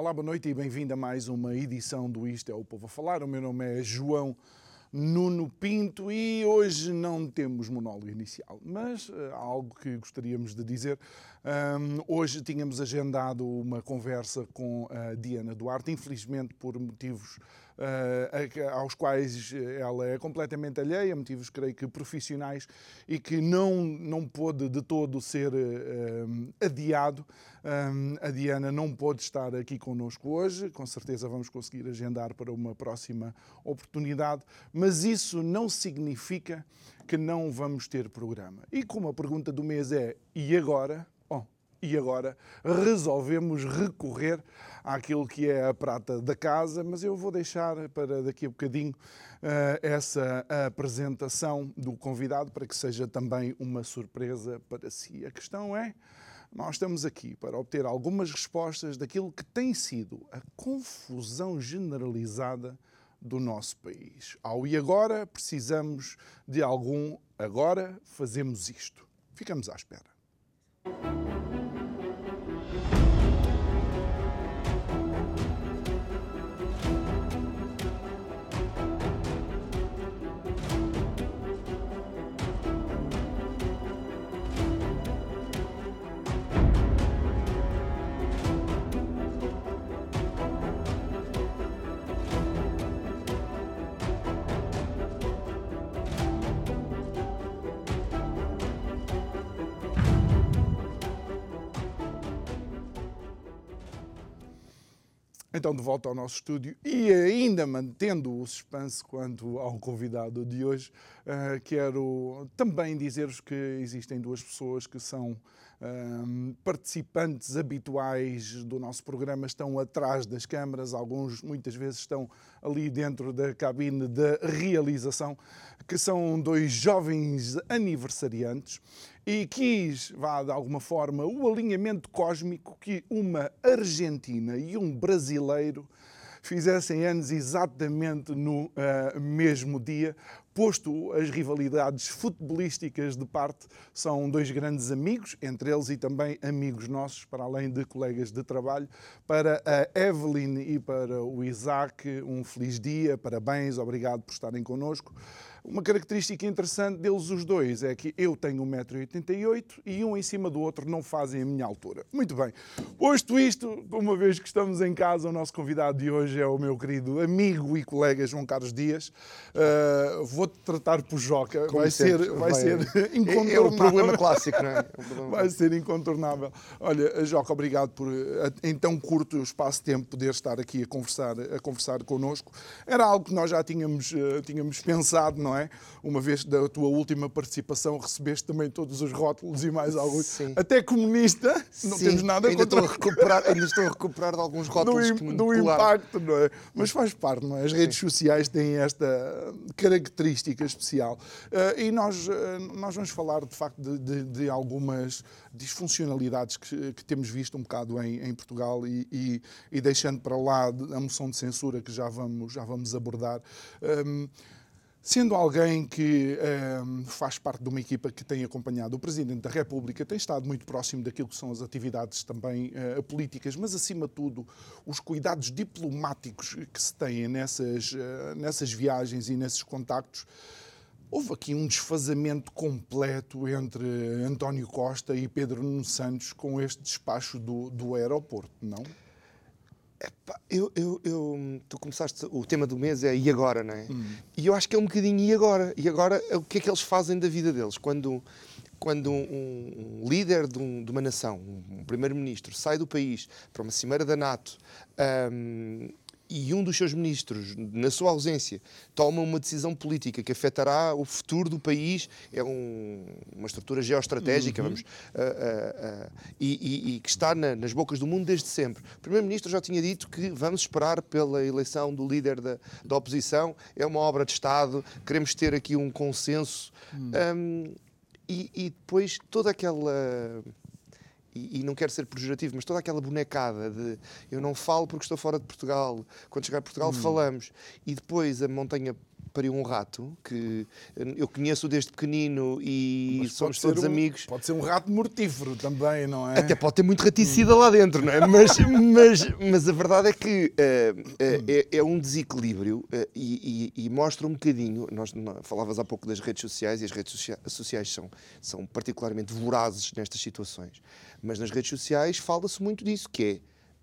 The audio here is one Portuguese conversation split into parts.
Olá, boa noite e bem-vindo a mais uma edição do Isto é o Povo a Falar. O meu nome é João Nuno Pinto e hoje não temos monólogo inicial, mas uh, algo que gostaríamos de dizer. Um, hoje tínhamos agendado uma conversa com a Diana Duarte, infelizmente por motivos aos quais ela é completamente alheia, motivos creio que profissionais, e que não, não pôde de todo ser uh, adiado. A Diana não pôde estar aqui connosco hoje, com certeza vamos conseguir agendar para uma próxima oportunidade, mas isso não significa que não vamos ter programa. E como a pergunta do mês é e agora? E agora resolvemos recorrer àquilo que é a prata da casa, mas eu vou deixar para daqui a bocadinho uh, essa apresentação do convidado para que seja também uma surpresa para si. A questão é. Nós estamos aqui para obter algumas respostas daquilo que tem sido a confusão generalizada do nosso país. Ao e agora precisamos de algum agora fazemos isto. Ficamos à espera. Então, de volta ao nosso estúdio e ainda mantendo o suspense quanto ao convidado de hoje, uh, quero também dizer-vos que existem duas pessoas que são uh, participantes habituais do nosso programa, estão atrás das câmaras, alguns muitas vezes estão ali dentro da cabine da realização, que são dois jovens aniversariantes e quis, vá de alguma forma, o alinhamento cósmico que uma Argentina e um brasileiro fizessem anos exatamente no uh, mesmo dia, posto as rivalidades futebolísticas de parte, são dois grandes amigos, entre eles e também amigos nossos, para além de colegas de trabalho. Para a Evelyn e para o Isaac, um feliz dia, parabéns, obrigado por estarem connosco. Uma característica interessante deles os dois é que eu tenho 1,88m e um em cima do outro não fazem a minha altura. Muito bem. Posto isto, uma vez que estamos em casa, o nosso convidado de hoje é o meu querido amigo e colega João Carlos Dias. Uh, Vou-te tratar por Joca. Como vai sempre, ser, vai, vai ser incontornável. É o problema clássico, não é? é vai ser incontornável. Olha, Joca, obrigado por em tão curto espaço de tempo poder estar aqui a conversar, a conversar connosco. Era algo que nós já tínhamos, uh, tínhamos pensado, não é? Uma vez da tua última participação recebeste também todos os rótulos e mais alguns. Sim. Até comunista, não Sim. temos nada ainda contra... Estou a recuperar, ainda estou a recuperar de alguns rótulos do, do impacto, não é? Mas faz parte, não é? As redes Sim. sociais têm esta característica especial. Uh, e nós, uh, nós vamos falar, de facto, de, de, de algumas disfuncionalidades que, que, temos visto um bocado em, em Portugal e, e, e, deixando para lá a moção de censura que já vamos, já vamos abordar. Um, Sendo alguém que um, ehm, faz parte de uma equipa que tem acompanhado o Presidente da República, tem estado muito próximo daquilo que são as atividades também uh, políticas, mas acima de tudo os cuidados diplomáticos que se têm nessas, uh, nessas viagens e nesses contactos, houve aqui um desfazamento completo entre António Costa e Pedro Nuno Santos com este despacho do, do aeroporto, não? Epá, eu, eu, eu, tu começaste, o tema do mês é e agora, não é? Hum. E eu acho que é um bocadinho e agora. E agora, o que é que eles fazem da vida deles? Quando, quando um, um líder de, um, de, uma nação, um primeiro-ministro, sai do país para uma cimeira da NATO um, e um dos seus ministros, na sua ausência, toma uma decisão política que afetará o futuro do país, é um, uma estrutura geoestratégica, uhum. vamos, uh, uh, uh, e, e, e, que está na, nas bocas do mundo desde sempre. O primeiro-ministro já tinha dito que vamos esperar pela eleição do líder da, da oposição, é uma obra de Estado, queremos ter aqui um consenso. Uhum. Um, e, e depois toda aquela e, e, não quero ser pejorativo, mas toda aquela bonecada de eu não falo porque estou fora de Portugal, quando chegar a Portugal hum. falamos, e depois a montanha pariu um rato que eu conheço desde pequenino e Mas somos todos um, amigos. Pode ser um rato mortífero também, não é? Até pode ter muito raticida lá dentro, não é? Mas, mas, mas a verdade é que uh, uh, é, é, um desequilíbrio uh, e, e, e, mostra um bocadinho. Nós falavas há pouco das redes sociais e as redes sociais são, são particularmente vorazes nestas situações. Mas nas redes sociais fala-se muito disso, que é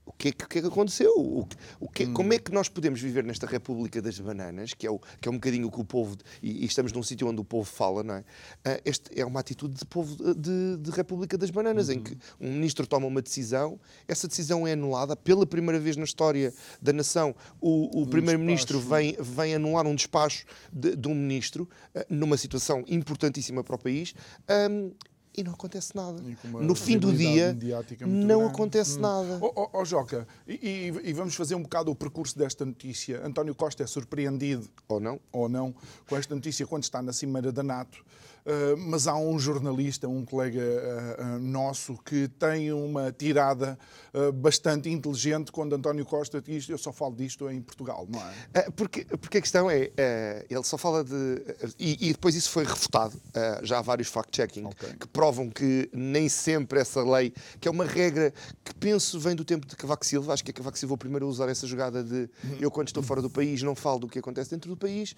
o que é que, que, é que aconteceu? O, o que, hum. Como é que nós podemos viver nesta República das Bananas, que é, o, que é um bocadinho o que o povo, e, e estamos num sítio onde o povo fala, não é? Uh, este é uma atitude de povo de, de República das Bananas, uhum. em que um ministro toma uma decisão, essa decisão é anulada pela primeira vez na história da nação. O, o um primeiro-ministro vem, vem anular um despacho de, de um ministro, uh, numa situação importantíssima para o país. Um, e não acontece nada. No fim do dia, não grande. acontece hum. nada. Ó oh, oh, oh, Joca, e, e, vamos fazer um bocado o percurso desta notícia. António Costa é surpreendido, ou não, ou não com esta notícia quando está na Cimeira da NATO. Uh, mas há um jornalista, um colega uh, uh, nosso, que tem uma tirada bastante inteligente quando António Costa diz eu só falo disto em Portugal, não é? porque, porque a questão é, ele só fala de... E, e depois isso foi refutado, já há vários fact-checking okay. que provam que nem sempre essa lei, que é uma regra que penso vem do tempo de Cavaco Silva, acho que é Cavaco Silva o primeiro a usar essa jogada de eu quando estou fora do país não falo do que acontece dentro do país,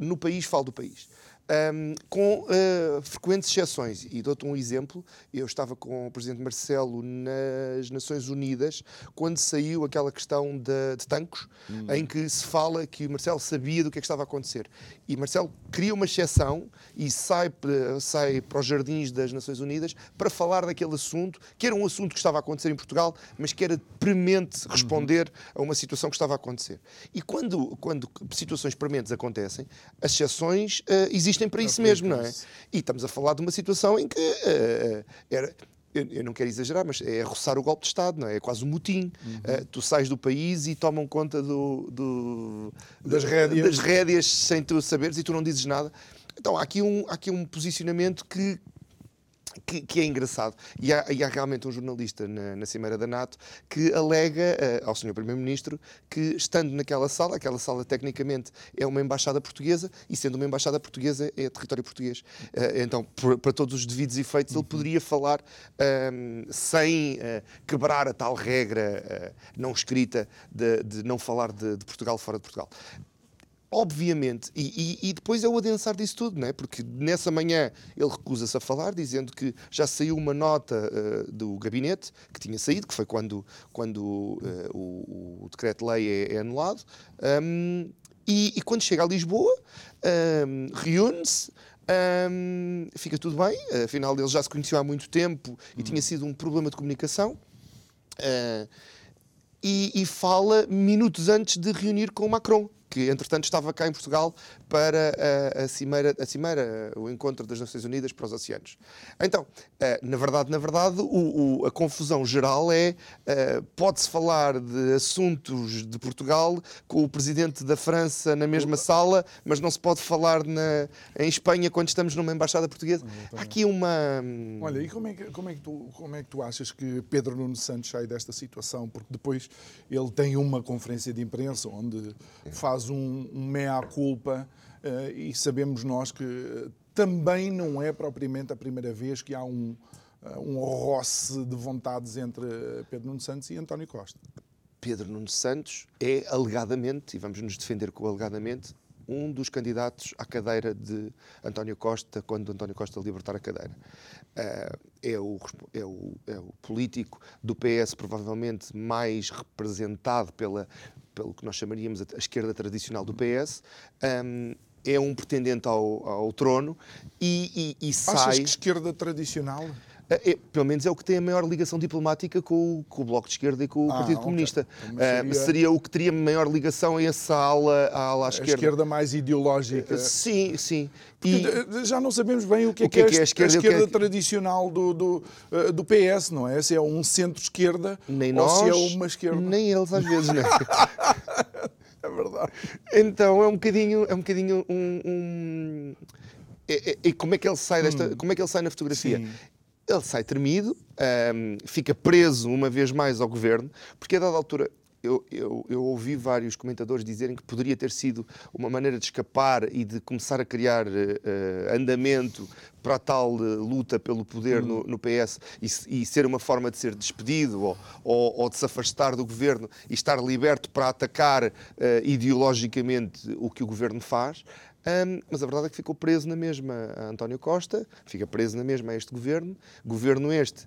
no país falo do país um, com uh, frequentes exceções. E dou-te um exemplo: eu estava com o Presidente Marcelo nas Nações Unidas quando saiu aquela questão de, de tancos, hum. em que se fala que Marcelo sabia do que, é que estava a acontecer. E Marcelo cria uma exceção e sai, sai para os jardins das Nações Unidas para falar daquele assunto, que era um assunto que estava a acontecer em Portugal, mas que era premente responder uhum. a uma situação que estava a acontecer. E quando, quando situações prementes acontecem, as exceções uh, existem existem para isso mesmo, não é? E estamos a falar de uma situação em que uh, era. Eu, eu, não quero exagerar, mas é roçar o golpe de Estado, não é? É quase um motim. Uhum. Uh, tu sais do país e tomam conta do, do, das, rédeas. das rédeas sem tu saberes e tu não dizes nada. Então há aqui um, há aqui um posicionamento que, que, que, é engraçado. E há, e há, realmente um jornalista na, na Cimeira da NATO que alega uh, ao Sr. Primeiro-Ministro que, estando naquela sala, aquela sala tecnicamente é uma embaixada portuguesa e, sendo uma embaixada portuguesa, é território português. Uh, então, por, para todos os devidos efeitos, uhum. ele poderia falar ehm, sem uh, quebrar a tal regra não escrita de, de não falar de, de Portugal fora de Portugal obviamente, e, e, e, depois é o adensar disso tudo, não é? porque nessa manhã ele recusa-se a falar, dizendo que já saiu uma nota uh, do gabinete, que tinha saído, que foi quando, quando uh, o, o decreto-lei é, é, anulado, um, e, e, quando chega a Lisboa, um, reúne-se, um, fica tudo bem, afinal ele já se conheceu há muito tempo e tinha sido um problema de comunicação. Uh, e, e fala minutos antes de reunir com Macron que entretanto estava cá em Portugal para a, a, cimeira, a cimeira, o encontro das Nações Unidas para os oceanos. Então, eh, na verdade, na verdade, o, o, a confusão geral é eh, pode-se falar de assuntos de Portugal com o presidente da França na mesma sala, mas não se pode falar na, em Espanha quando estamos numa embaixada portuguesa. Há aqui uma hum, Olha, e como é que como é que tu como é que tu achas que Pedro Nuno Santos sai desta situação? Porque depois ele tem uma conferência de imprensa onde faz um, um meia-culpa uh, e sabemos nós que também não é propriamente a primeira vez que há um, uh, um roce de vontades entre Pedro Nuno Santos e António Costa. Pedro Nuno Santos é alegadamente, e vamos nos defender com alegadamente, um dos candidatos à cadeira de António Costa quando António Costa libertar a cadeira. É, o, é, o, é o político do PS provavelmente mais representado pela, pelo que nós chamaríamos a, esquerda tradicional do PS. Um, é um pretendente ao, ao trono e, e, e sai. Achas que esquerda tradicional? É, é, pelo menos é o que tem a maior ligação diplomática com o, com o Bloco de Esquerda e com o Ah, Partido ok. Comunista. Então, mas seria... seria- o que teria maior ligação a essa ala, à ala à A esquerda. esquerda mais ideológica. Sim, sim. E, E já não sabemos bem o que é, O que é que é a a esquerda e é esquerda que- tradicional do, do, eh, do PS, não é? Se é um centro-esquerda nem ou nós, se é uma esquerda. nem eles às vezes, não é? É verdade. Então é um bocadinho, é um bocadinho um. um- é- é- E como é que ele sai desta, como é que ele sai na fotografia? Sim. Ele sai tremido, ahm, fica preso uma vez mais ao governo, porque a dada altura eu, eu, eu ouvi vários comentadores dizerem que poderia ter sido uma maneira de escapar e de começar a criar eh, andamento para a tal eh, luta pelo poder no, no PS e, e ser uma forma de ser despedido ou, ou- ou de se afastar do governo e estar liberto para atacar eh, ideologicamente o que o governo faz. Ahm, mas a verdade é que ficou preso na mesma a António Costa, fica preso na mesma a este governo, governo este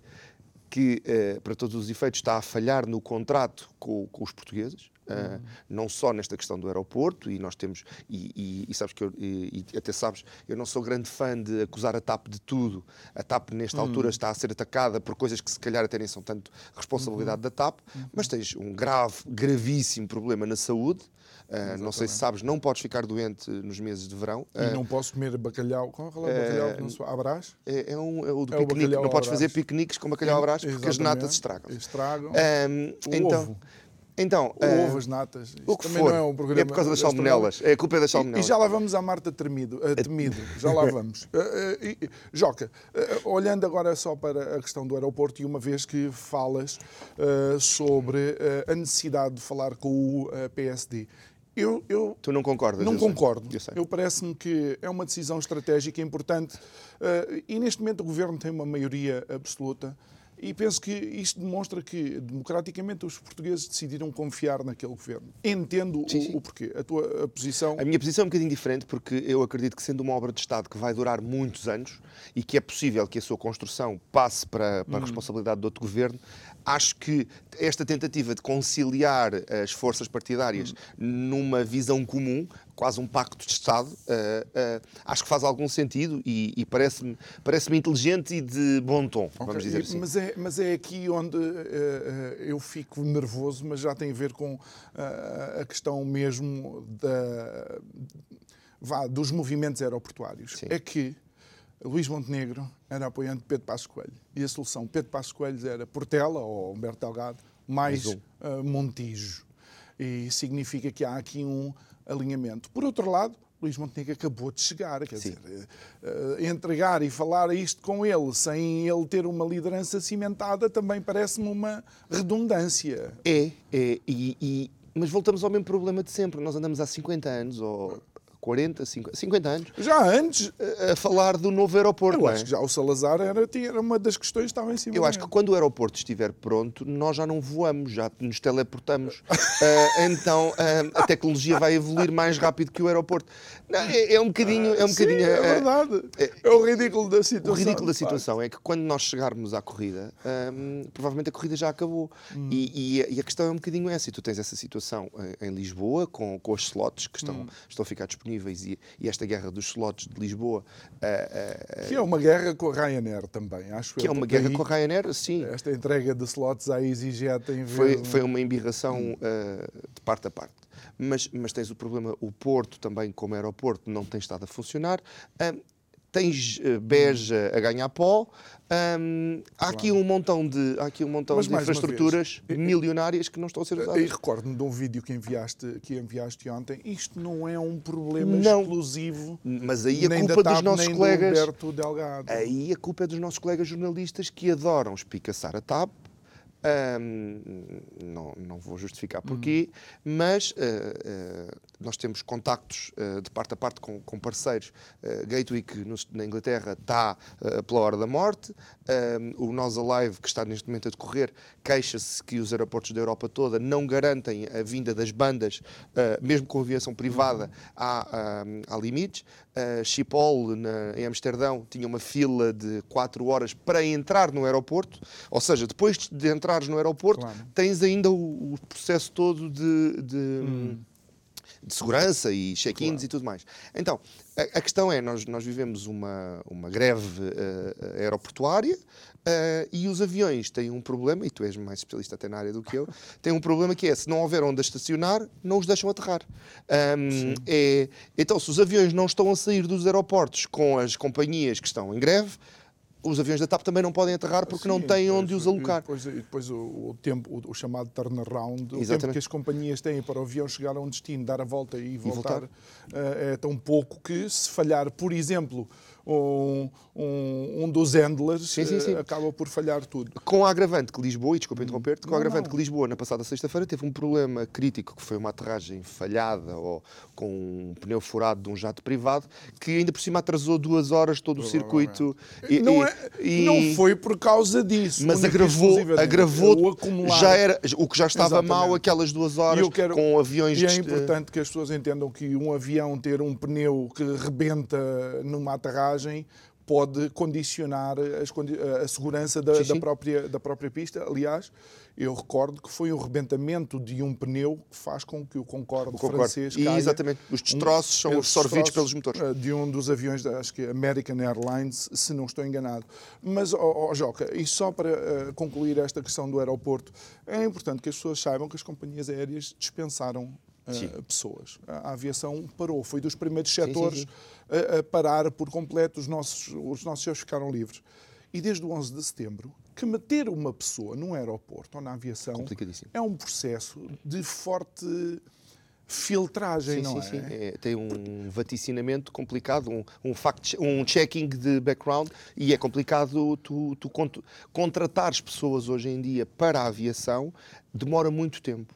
que, eh, para todos os efeitos, está a falhar no contrato com, com os portugueses, eh, não só nesta questão do aeroporto, e nós temos, e, e- e sabes que eu, e, até sabes, eu não sou grande fã de acusar a TAP de tudo. A TAP, nesta altura, está a ser atacada por coisas que, se calhar, até nem são tanto responsabilidade da TAP, mas tens um grave, gravíssimo problema na saúde. Eh, não sei se sabes, não podes ficar doente nos meses de verão. E não posso comer bacalhau. Qual é o bacalhau que não? Abrás? É, é um, é o do É piquenique. Não podes fazer piqueniques com bacalhau à brás porque as natas estragam. Estragam. Então, ovo. Então ah, ovo, as natas. Isto o que também for. não é um programa. é por causa das salmonelas. É a culpa é das programa. E, e salmonelas. já lá vamos à Marta Temido, eh, Temido. Já lá vamos. Eh, eh, e- Joca, eh, olhando agora só para a questão do aeroporto e uma vez que falas eh, sobre eh, a necessidade de falar com o eh, PSD, eu, eu Tu não concordas? não eu concordo. Eu sei. Eu parece-me que é uma decisão estratégica importante eh, e neste momento o governo tem uma maioria absoluta e penso que isto demonstra que democraticamente os portugueses decidiram confiar naquele governo. Entendo Sim, o, sim. o porquê. A tua a posição. A minha posição é um bocadinho diferente porque eu acredito que sendo uma obra de Estado que vai durar muitos anos e que é possível que a sua construção passe para, para a responsabilidade de outro governo, acho que esta tentativa de conciliar as forças partidárias numa visão comum, quase um pacto de Estado, eh, eh, acho que faz algum sentido e, e parece-me parece inteligente e de bom tom, vamos Ok, dizer assim. Mas, é, mas é aqui onde eh, eh, eu fico nervoso, mas já tem a ver com eh, a questão mesmo da, vá, dos movimentos aeroportuários. Sim. É que Luís Montenegro era apoiante de Pedro Passos Coelho e a solução Pedro Passos Coelho era Portela ou Humberto Delgado mais eh, Montijo. E significa que há aqui um alinhamento. Por outro lado, Luís Montenegro acabou de chegar, quer Sim. dizer, eh, entregar e falar isto com ele sem ele ter uma liderança cimentada também parece-me uma redundância. É, é, e, e- mas voltamos ao mesmo problema de sempre. Nós andamos há 50 anos, ou 40, 50, 50 anos, Já antes, a, a falar do novo aeroporto. eu é? acho que já o Salazar era, era uma das questões que estava em cima Eu acho que quando o aeroporto estiver pronto, nós já não voamos, já nos teleportamos. Ah, então ah, a tecnologia vai evoluir mais rápido que o aeroporto. Não, é, é um bocadinho. É um Sim, bocadinho é ah, verdade. É, o ridículo da O situação. ridículo da situação é que quando nós chegarmos à corrida, hum, provavelmente a corrida já acabou. Hum. E, e a- e a questão é um bocadinho essa. E tu tens essa situação em, em Lisboa, com, com os slots que estão, Hum. estão a ficar disponíveis e, e esta guerra dos slots de Lisboa, ah, ah, Que é uma guerra com a Ryanair também, acho que eu, é uma guerra aí com a Ryanair, sim. Esta entrega de slots à EasyJet em vez Foi, foi uma embirração ah, de parte a parte. Mas, mas tens o problema, o Porto também, como aeroporto, não tem estado a funcionar. Tens ah, Beja a ganhar pó. Há aqui um montão de, há aqui um montão Mas de infraestruturas vez, milionárias que não estão a ser E usadas. recordo-me de um vídeo que enviaste, que enviaste ontem. Isto não é um problema Não. exclusivo Mas aí a culpa da dos TAP, nossos colegas. do Delgado. Aí a culpa é dos nossos colegas jornalistas que adoram espicaçar a TAP. Ahm, não, não vou justificar porquê, mas ah, ah, nós temos contactos ah, de parte a parte com, com parceiros. Uh, Gatwick no- na Inglaterra está pela hora da morte. O Nós Alive, que está neste momento a decorrer, queixa-se que os aeroportos da Europa toda não garantem a vinda das bandas, mesmo com aviação privada, há, ah, há limites. Schiphol, na, em Amsterdão, tinha uma fila de 4 horas para entrar no aeroporto. Ou seja, depois de entrares no aeroporto, Claro. tens ainda o, o processo todo de, de, de segurança e check-ins claro. e tudo mais. Então, a, a, questão é, nós, nós vivemos uma, uma greve uh, aeroportuária, Uh, e os aviões têm um problema, e tu és mais especialista até na área do que eu, têm um problema que é, se não houver onde estacionar, não os deixam aterrar. Um, é, então, se os aviões não estão a sair dos aeroportos com as companhias que estão em greve, os aviões da TAP também não podem aterrar porque Sim, não têm depois, onde os alocar. E depois, e depois o, o, tempo, o, o, chamado turnaround, o tempo que as companhias têm para o avião chegar a um destino, dar a volta e voltar, e voltar. Uh, é tão pouco que se falhar, por exemplo, um, um, um dos handlers sim, sim, sim. Uh, acaba por falhar tudo. Com a agravante que Lisboa, e desculpa interromper-te, com a agravante não. que Lisboa na passada sexta-feira teve um problema crítico que foi uma aterragem falhada ou com um pneu furado de um jato privado que ainda por cima atrasou duas horas todo o circuito. E, não, é, e, não foi por causa disso. Mas agravou, agravou já era o que já estava Exatamente. mal aquelas duas horas quero, com aviões. E é importante que as pessoas entendam que um avião ter um pneu que rebenta numa aterragem pode condicionar a segurança da, sim, sim. da, própria, da própria pista. Aliás, eu recordo que foi o rebentamento de um pneu que faz com que o Concorde, o Concorde. francês caia. E exatamente, os destroços um, são absorvidos pelos motores. Eh, de um dos aviões, da, acho que American Airlines, se não estou enganado. Mas, oh, oh Joca, e só para uh, concluir esta questão do aeroporto, é importante que as pessoas saibam que as companhias aéreas dispensaram uh, pessoas. A aviação parou, foi dos primeiros setores sim, sim, sim. A, a, parar por completo, os nossos, os nossos céus ficaram livres. E desde o 11 de setembro, que meter uma pessoa num aeroporto ou na aviação é um processo de forte filtragem, sim, não sim, é? Sim. é? Tem um vaticinamento complicado, um, um, fact, um checking de background e é complicado tu, tu contratares pessoas hoje em dia para a aviação, demora muito tempo.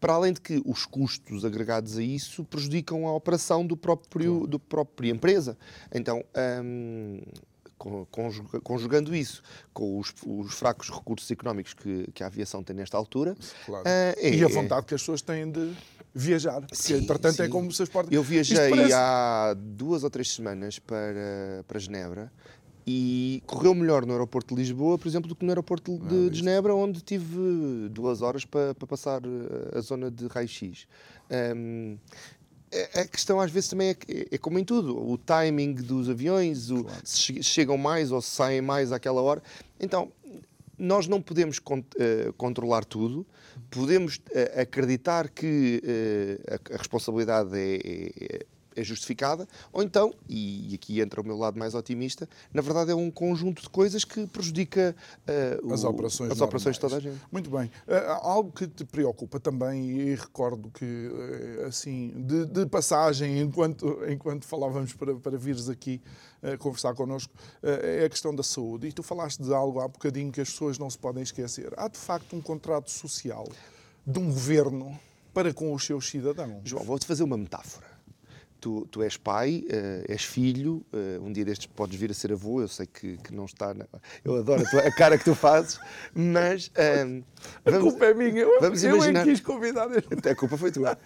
Para além de que os custos agregados a isso prejudicam a operação do próprio, claro. do própria empresa. Então, hum, conjugando isso com os, os, fracos recursos económicos que, que, a aviação tem nesta altura. Claro. Uh, é, e a vontade que as pessoas têm de viajar. Porque, sim, portanto, é sim. é como se as portas. Eu viajei parece... há duas ou três semanas para, para Genebra e correu melhor no aeroporto de Lisboa, por exemplo, do que no aeroporto de, de Genebra, onde tive duas horas para, para passar eh, a zona de raio-x. Um, a questão às vezes também é, é, como em tudo, o timing dos aviões, o, claro. se chegam mais ou se saem mais àquela hora. Então, nós não podemos uh, controlar tudo, podemos uh, acreditar que uh, a, a, responsabilidade é, é, é justificada, ou então, e aqui entra o meu lado mais otimista, na verdade é um conjunto de coisas que prejudica uh, as, operações, as operações de toda a gente. Muito bem. Uh, algo que te preocupa também, e recordo que, uh, assim, de, de, passagem, enquanto, enquanto falávamos para, para vires aqui conversar connosco, é a questão da saúde. E tu falaste de algo há bocadinho que as pessoas não se podem esquecer. Há, de facto, um contrato social de um governo para com os seus cidadãos. João, vou-te fazer uma metáfora tu, tu és pai, uh, és filho, uh, um dia destes podes vir a ser avô, eu sei que, que não está. Na... Eu adoro a, tua, a, cara que tu fazes, mas. Uh, vamos, a culpa é minha, eu, vamos eu imaginar... quis convidar. A culpa foi tua.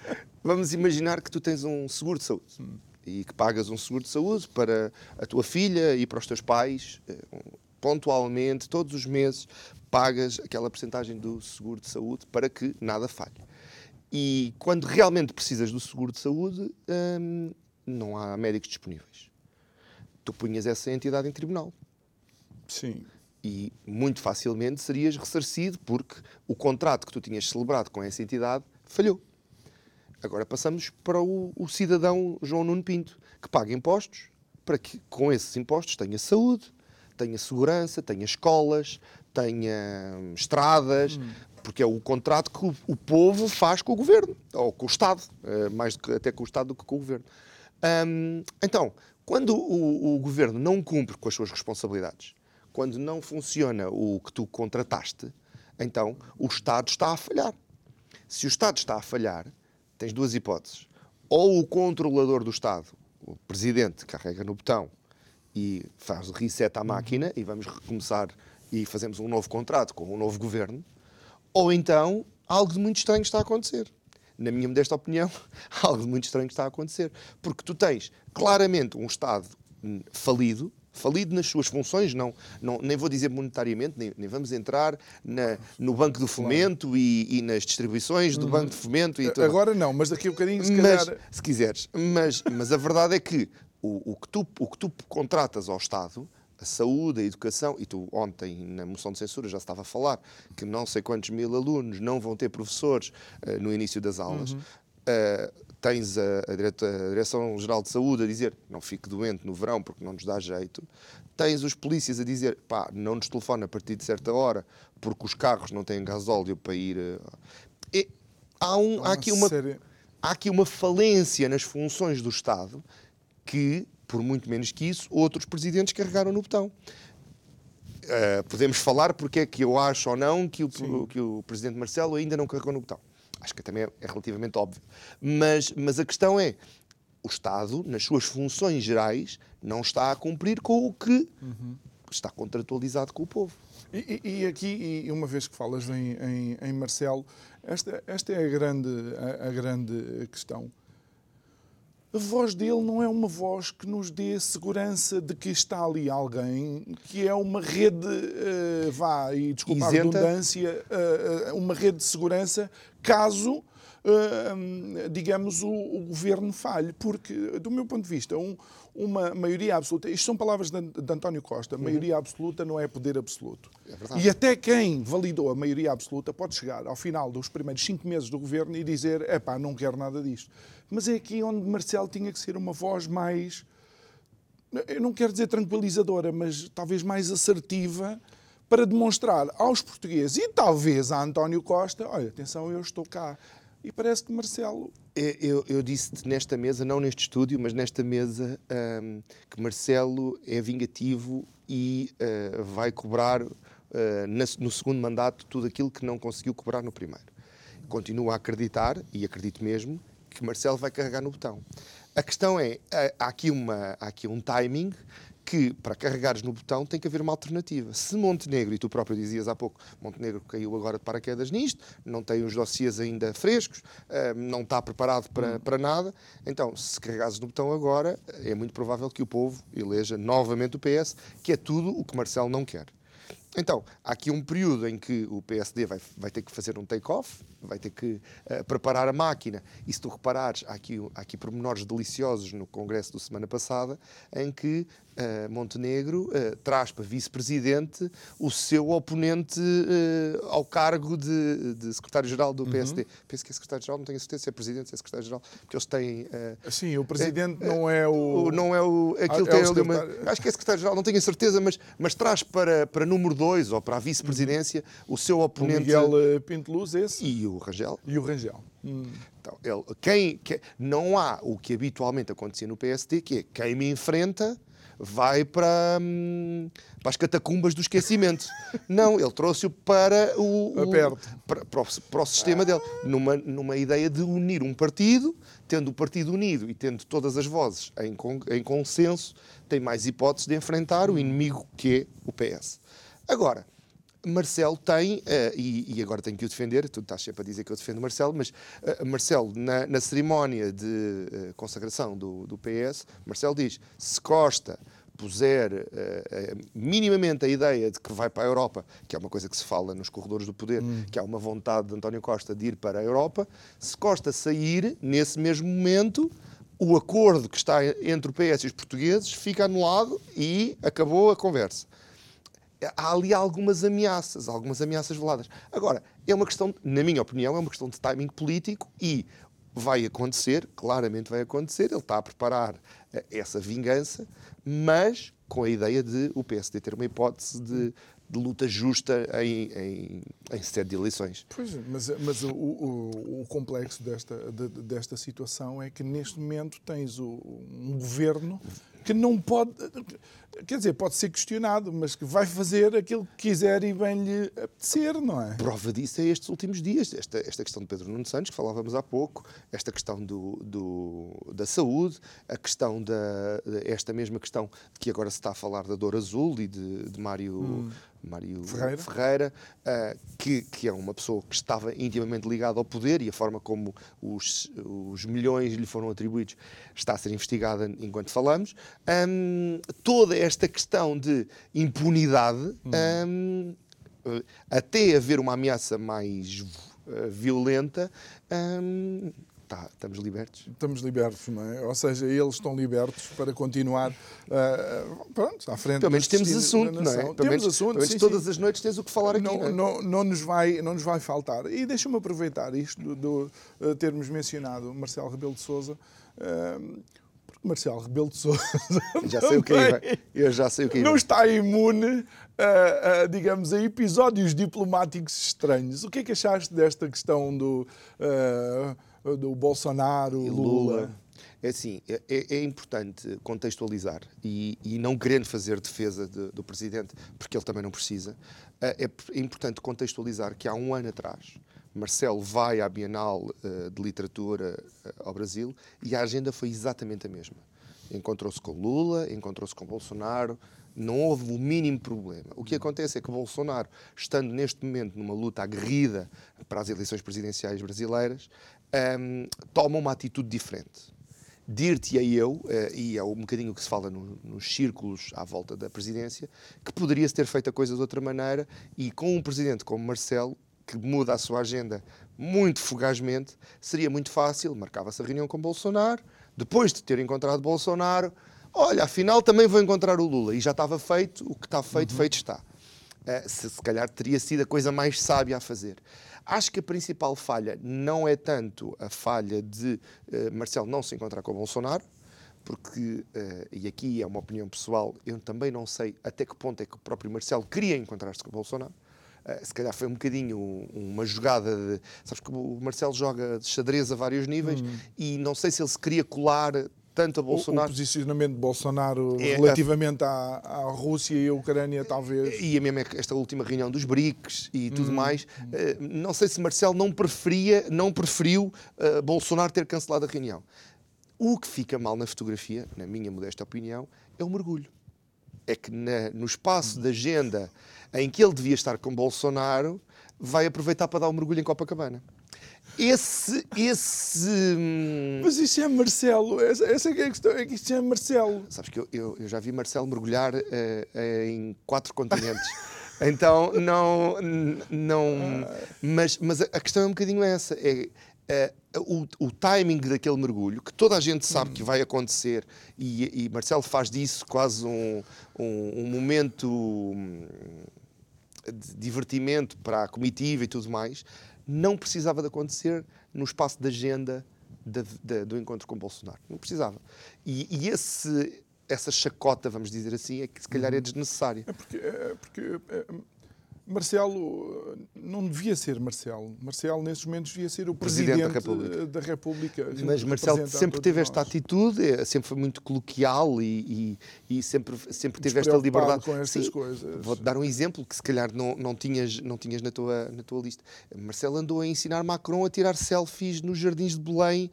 Vamos imaginar que tu tens um seguro de saúde. Hum. E que pagas um seguro de saúde para a tua filha e para os teus pais, pontualmente, todos os meses, pagas aquela porcentagem do seguro de saúde para que nada falhe. E quando realmente precisas do seguro de saúde, hum, não há médicos disponíveis. Tu punhas essa entidade em tribunal. Sim. E muito facilmente serias ressarcido porque o contrato que tu tinhas celebrado com essa entidade falhou. Agora passamos para o, o cidadão João Nuno Pinto, que paga impostos para que com esses impostos tenha saúde, tenha segurança, tenha escolas, tenha hum, estradas, hum porque é o contrato que o, o, povo faz com o governo, ou com o Estado, eh, mais que, até com o Estado do que com o governo. Então, quando o, o, governo não cumpre com as suas responsabilidades, quando não funciona o que tu contrataste, então o Estado está a falhar. Se o Estado está a falhar, tens duas hipóteses. Ou o controlador do Estado, o presidente, carrega no botão e faz reset à máquina e vamos recomeçar e fazemos um novo contrato com um novo governo, ou então, algo de muito estranho está a acontecer. Na minha modesta opinião, algo de muito estranho está a acontecer. Porque tu tens claramente um Estado falido, falido nas suas funções, não, não, nem vou dizer monetariamente, nem, nem vamos entrar na, no Banco do Fomento claro. e, e, nas distribuições do uhum. Banco de Fomento. E tudo. Agora não, mas daqui a um bocadinho, se mas, calhar... Se quiseres. Mas, mas a verdade é que o, o, que tu, o que tu contratas ao Estado a saúde, a educação, e tu ontem na moção de censura já estava a falar que não sei quantos mil alunos não vão ter professores uh, no início das aulas. Uhum. Uh, tens a, a Direção-Geral de Saúde a dizer não fique doente no verão porque não nos dá jeito, tens os polícias a dizer pá, não nos telefona a partir de certa hora porque os carros não têm gasóleo para ir. E há, um, há, aqui uma, há aqui uma falência nas funções do Estado que, por muito menos que isso, outros presidentes carregaram no botão. Uh, podemos falar porque é que eu acho ou não que o, que o presidente Marcelo ainda não carregou no botão. Acho que também é, é relativamente óbvio. Mas, mas a questão é: o Estado, nas suas funções gerais, não está a cumprir com o que uhum. está contratualizado com o povo. E, e, aqui, e uma vez que falas em, em, em Marcelo, esta, esta é a grande, a, a grande questão a voz dele não é uma voz que nos dê segurança de que está ali alguém, que é uma rede, uh, vá, e desculpa Isenta. a redundância, uh, uma rede de segurança caso, uh, digamos, o, o, governo falhe. Porque, do meu ponto de vista, um, uma maioria absoluta, isto são palavras de, de António Costa, uhum. maioria absoluta não é poder absoluto. É e até quem validou a maioria absoluta pode chegar ao final dos primeiros cinco meses do governo e dizer: é pá, não quero nada disto. Mas é aqui onde Marcelo tinha que ser uma voz mais. Eu não quero dizer tranquilizadora, mas talvez mais assertiva para demonstrar aos portugueses e talvez a António Costa: olha, atenção, eu estou cá. E parece que Marcelo. Eu, eu disse nesta mesa, não neste estúdio, mas nesta mesa, um, que Marcelo é vingativo e uh, vai cobrar uh, no segundo mandato tudo aquilo que não conseguiu cobrar no primeiro. Continuo a acreditar, e acredito mesmo, que Marcelo vai carregar no botão. A questão é, há aqui, uma, há aqui um timing que, para carregares no botão, tem que haver uma alternativa. Se Montenegro, e tu próprio dizias há pouco, Montenegro caiu agora de paraquedas nisto, não tem os dossiês ainda frescos, eh, não está preparado para, hum. para nada, então, se carregares no botão agora, é muito provável que o povo eleja novamente o PS, que é tudo o que Marcelo não quer. Então, há aqui um período em que o PSD vai, vai ter que fazer um take-off, vai ter que uh, preparar a máquina. E se tu reparares, há aqui, há aqui pormenores deliciosos no Congresso da semana passada, em que uh, Montenegro uh, traz para vice-presidente o seu oponente ao cargo de, de secretário-geral do PSD. Uhum. Penso que é secretário-geral, não tenho certeza se é presidente, se é secretário-geral, porque eles têm... Sim, o presidente não é o... Não é o... Aquilo ah, é tem o uma, acho que é secretário-geral, não tenho a certeza, mas, mas traz para, para número 2 ou para a vice-presidência uhum. o seu oponente... O Miguel Pinto Luz, esse? E o Rangel. E o Rangel. Hum. Então, ele, quem, que, não há o que habitualmente acontecia no PSD, que é quem me enfrenta vai para, hum, para as catacumbas do esquecimento. não, ele trouxe-o para o, o para, para, o, para o sistema dele, numa, numa ideia de unir um partido, tendo o partido unido e tendo todas as vozes em, em consenso, tem mais hipóteses de enfrentar o inimigo que é o PS. Agora, Marcelo tem, uh, e, e, agora tenho que o defender, tu estás sempre a dizer que eu defendo Marcelo, mas uh, Marcelo, na, na, cerimónia de uh, consagração do, do, PS, Marcelo diz: se Costa puser minimamente a ideia de que vai para a Europa, que é uma coisa que se fala nos corredores do poder, hum. que há uma vontade de António Costa de ir para a Europa, se Costa sair, nesse mesmo momento, o acordo que está entre o PS e os portugueses fica anulado e acabou a conversa há ali algumas ameaças, algumas ameaças veladas. Agora, é uma questão, na minha opinião, é uma questão de timing político e vai acontecer, claramente vai acontecer, ele está a preparar eh, essa vingança, mas com a ideia de o PSD ter uma hipótese de, de luta justa em, em, em sede de eleições. Pois, mas, mas o, o, o complexo desta, de, desta situação é que neste momento tens o, um governo que não pode quer dizer, pode ser questionado, mas que vai fazer aquilo que quiser e bem lhe apetecer, não é? Prova disso é estes últimos dias, esta, esta questão de Pedro Nuno Santos, que falávamos há pouco, esta questão do, do, da saúde, a questão da, esta mesma questão de que agora se está a falar da Dor Azul e de, de Mário, hum. Mário Ferreira, Ferreira uh, que, que é uma pessoa que estava intimamente ligada ao poder e a forma como os, os milhões lhe foram atribuídos está a ser investigada enquanto falamos. Um, toda esta questão de impunidade, hum, até haver uma ameaça mais uh, violenta, hum, tá, estamos libertos. Estamos libertos, não é? Ou seja, eles estão libertos para continuar uh, pronto, à frente. Pelo menos temos assunto, não é? Pelo temos menos, assunto, pelo menos sim, todas sim. as noites tens o que falar aqui. Não, Não, é? não, não nos vai, não nos vai faltar. E deixa-me aproveitar isto do, uh, termos mencionado Marcelo Rebelo de Souza. Uh, porque Marcelo Rebelo de Souza Já sei o que é. Eu já sei o que é. não está imune a, a, digamos, a episódios diplomáticos estranhos. O que é que achaste desta questão do, uh, do Bolsonaro, E Lula? É assim, é, é importante contextualizar e, e não querendo fazer defesa de- do Presidente, porque ele também não precisa, é, é importante contextualizar que há um ano atrás Marcelo vai à Bienal eh, de Literatura eh, ao Brasil e a agenda foi exatamente a mesma. Encontrou-se com Lula, encontrou-se com Bolsonaro, não houve o mínimo problema. O que acontece é que Bolsonaro, estando neste momento numa luta aguerrida para as eleições presidenciais brasileiras, ehm, toma uma atitude diferente dir-te-ei eu, eh, e é um bocadinho que se fala no- nos círculos à volta da presidência, que poderia-se ter feito a coisa de outra maneira e com um presidente como Marcelo, que muda a sua agenda muito fugazmente, seria muito fácil, marcava-se a reunião com Bolsonaro, depois de ter encontrado Bolsonaro, olha, afinal também vou encontrar o Lula, e já estava feito, o que está feito, feito está. Eh, se, se calhar teria sido a coisa mais sábia a fazer. Acho que a principal falha não é tanto a falha de eh, Marcelo não se encontrar com Bolsonaro, porque, eh, e aqui é uma opinião pessoal, eu também não sei até que ponto é que o próprio Marcelo queria encontrar-se com Bolsonaro. Eh, se calhar foi um bocadinho uma jogada de. Sabes que o Marcelo joga de xadrez a vários níveis e não sei se ele se queria colar tanto a O- O, Bolsonaro. posicionamento de Bolsonaro É, relativamente à, à Rússia e à Ucrânia, talvez. E a mesma esta última reunião dos BRICS e tudo mais, eh, não sei se Marcelo não preferia, não preferiu eh, Bolsonaro ter cancelado a reunião. O que fica mal na fotografia, na minha modesta opinião, é o mergulho. É que na- no espaço da agenda em que ele devia estar com Bolsonaro, vai aproveitar para dar o mergulho em Copacabana. Esse, esse, hum, Mas isso é Marcelo. Essa, essa é é a questão. É que isto é Marcelo. Sabes que eu, eu, eu já vi Marcelo mergulhar eh, eh, em quatro continentes. Então, não. não mas, mas a questão é um bocadinho essa. É, eh, o, o timing daquele mergulho, que toda a gente sabe que vai acontecer, e, e Marcelo faz disso quase um, um, um momento hum, de divertimento para a comitiva e tudo mais, não precisava de acontecer no espaço de agenda da- da- do encontro com Bolsonaro. Não precisava. E, e esse, essa chacota, vamos dizer assim, é que se calhar é desnecessária. É porque, é porque é, Marcelo eh, não devia ser Marcelo. Marcelo, nesses momentos, devia ser o Presidente Presidente, da República. da República. Mas Marcelo sempre teve esta nós. atitude, é, sempre foi muito coloquial e, e, e sempre, sempre teve esta liberdade. com estas Sim, coisas. Vou-te dar um exemplo que se calhar não, não tinhas, não tinhas na, tua, na tua lista. Marcelo andou a ensinar Macron a tirar selfies nos jardins de Belém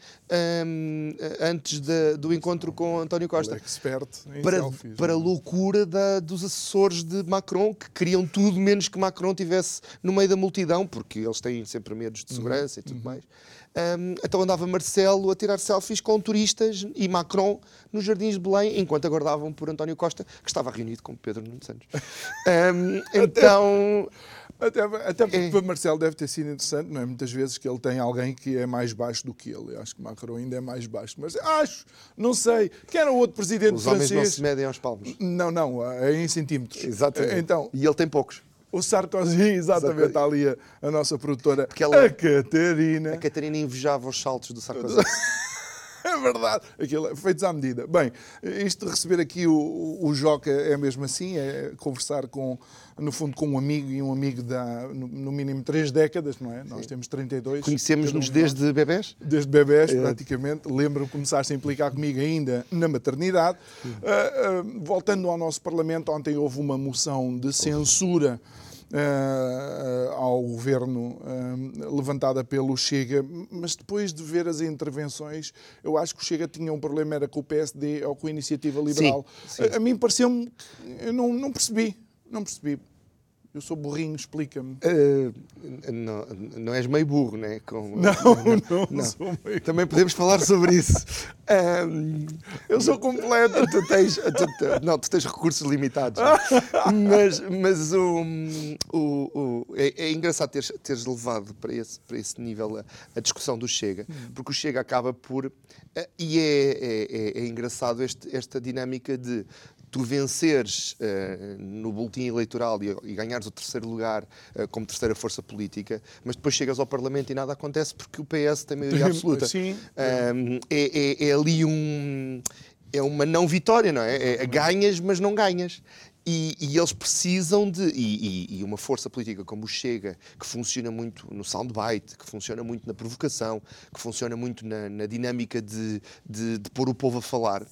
hum, antes da- do encontro com António Costa. Ele é expert em para, selfies, para a é? loucura da- dos assessores de Macron, que queriam tudo menos que Macron tivesse no meio da multidão, porque eles têm sempre medos Uhum. de segurança e tudo mais. Hum, então andava Marcelo a tirar selfies com turistas e Macron nos jardins de Belém, enquanto aguardavam por António Costa, que estava reunido com Pedro Nuno Santos. Hum, então, Até, até porque É. para Marcelo deve ter sido interessante, não é? Muitas vezes que ele tem alguém que é mais baixo do que ele. Eu acho que Macron ainda é mais baixo. Mas acho, não sei, que era outro presidente os homens não francês. se medem aos palmos. Não, não, é em centímetros. Exatamente. Então, e ele tem poucos. O Sarkozy, exatamente, está ali a, a nossa produtora, ela- a Catarina. A Catarina invejava os saltos do Sarkozy. É verdade, aquilo é feitos à medida. Bem, isto de receber aqui o, o, Joca é mesmo assim, é conversar com, no fundo, com um amigo e um amigo da, no, no mínimo, três décadas, não é? Nós temos 32. Conhecemos-nos desde bebés? Desde bebés, É. praticamente. Lembro-me que começaste a implicar comigo ainda na maternidade. Ah, ah, voltando ao nosso Parlamento, ontem houve uma moção de censura ao governo ah, levantada pelo Chega, mas depois de ver as intervenções, eu acho que o Chega tinha um problema, era com o PSD ou com a Iniciativa Liberal. sim. A, a mim pareceu-me, eu não, não percebi, não percebi. Eu sou burrinho, explica-me. Uh, não, não és meio burro, né? Não, não, não, não. sou meio Também podemos falar sobre isso. Um, eu sou completo. Tu tens, tu, não, tu tens recursos limitados. mas mas o, o, o é, é, engraçado teres, teres levado para esse, para esse nível a, a discussão do Chega, hum. porque o Chega acaba por. Uh, e é, é, é, é engraçado este, esta dinâmica de tu venceres uh, no boletim eleitoral e, e, ganhares o terceiro lugar uh, como terceira força política, mas depois chegas ao Parlamento e nada acontece porque o PS tem maioria absoluta. Sim. Um, é, é, é, ali um. É uma não vitória, não é? é, é ganhas, mas não ganhas. E, e, eles precisam de. E, e, e, uma força política como o Chega, que funciona muito no soundbite, que funciona muito na provocação, que funciona muito na, na dinâmica de, de, de pôr o povo a falar,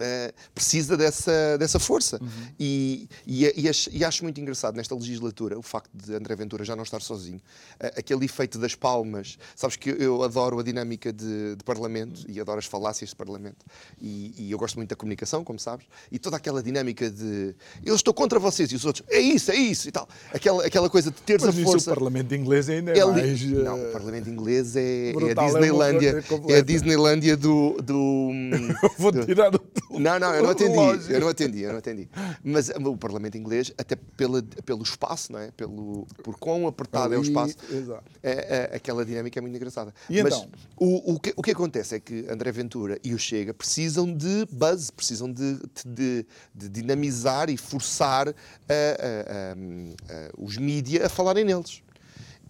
Uh, precisa dessa, dessa força. Uhum. E, e, e, acho, e, acho, muito engraçado nesta legislatura o facto de André Ventura já não estar sozinho. Uh, aquele efeito das palmas. Sabes que eu adoro a dinâmica de, de Parlamento uhum. e adoro as falácias de Parlamento. E, eu gosto muito da comunicação, como sabes. E toda aquela dinâmica de eu estou contra vocês e os outros, é isso, é isso e tal. Aquela, aquela coisa de teres Mas a força. o Parlamento inglês ainda é, é mais. Uh... Não, o Parlamento inglês é, é a Disneylândia. É, é, a Disneylândia do. do Vou do, tirar o não, não, eu não atendi. Eu não atendi, eu não atendi. Mas o Parlamento inglês, até pela, pelo espaço, não é? Pelo, por quão apertado Ali, é o espaço, é, é, aquela dinâmica é muito engraçada. E Mas então? o, o, que, o que acontece é que André Ventura e o Chega precisam de buzz, precisam de, de, de dinamizar e forçar a, a, a, os mídias a falarem neles.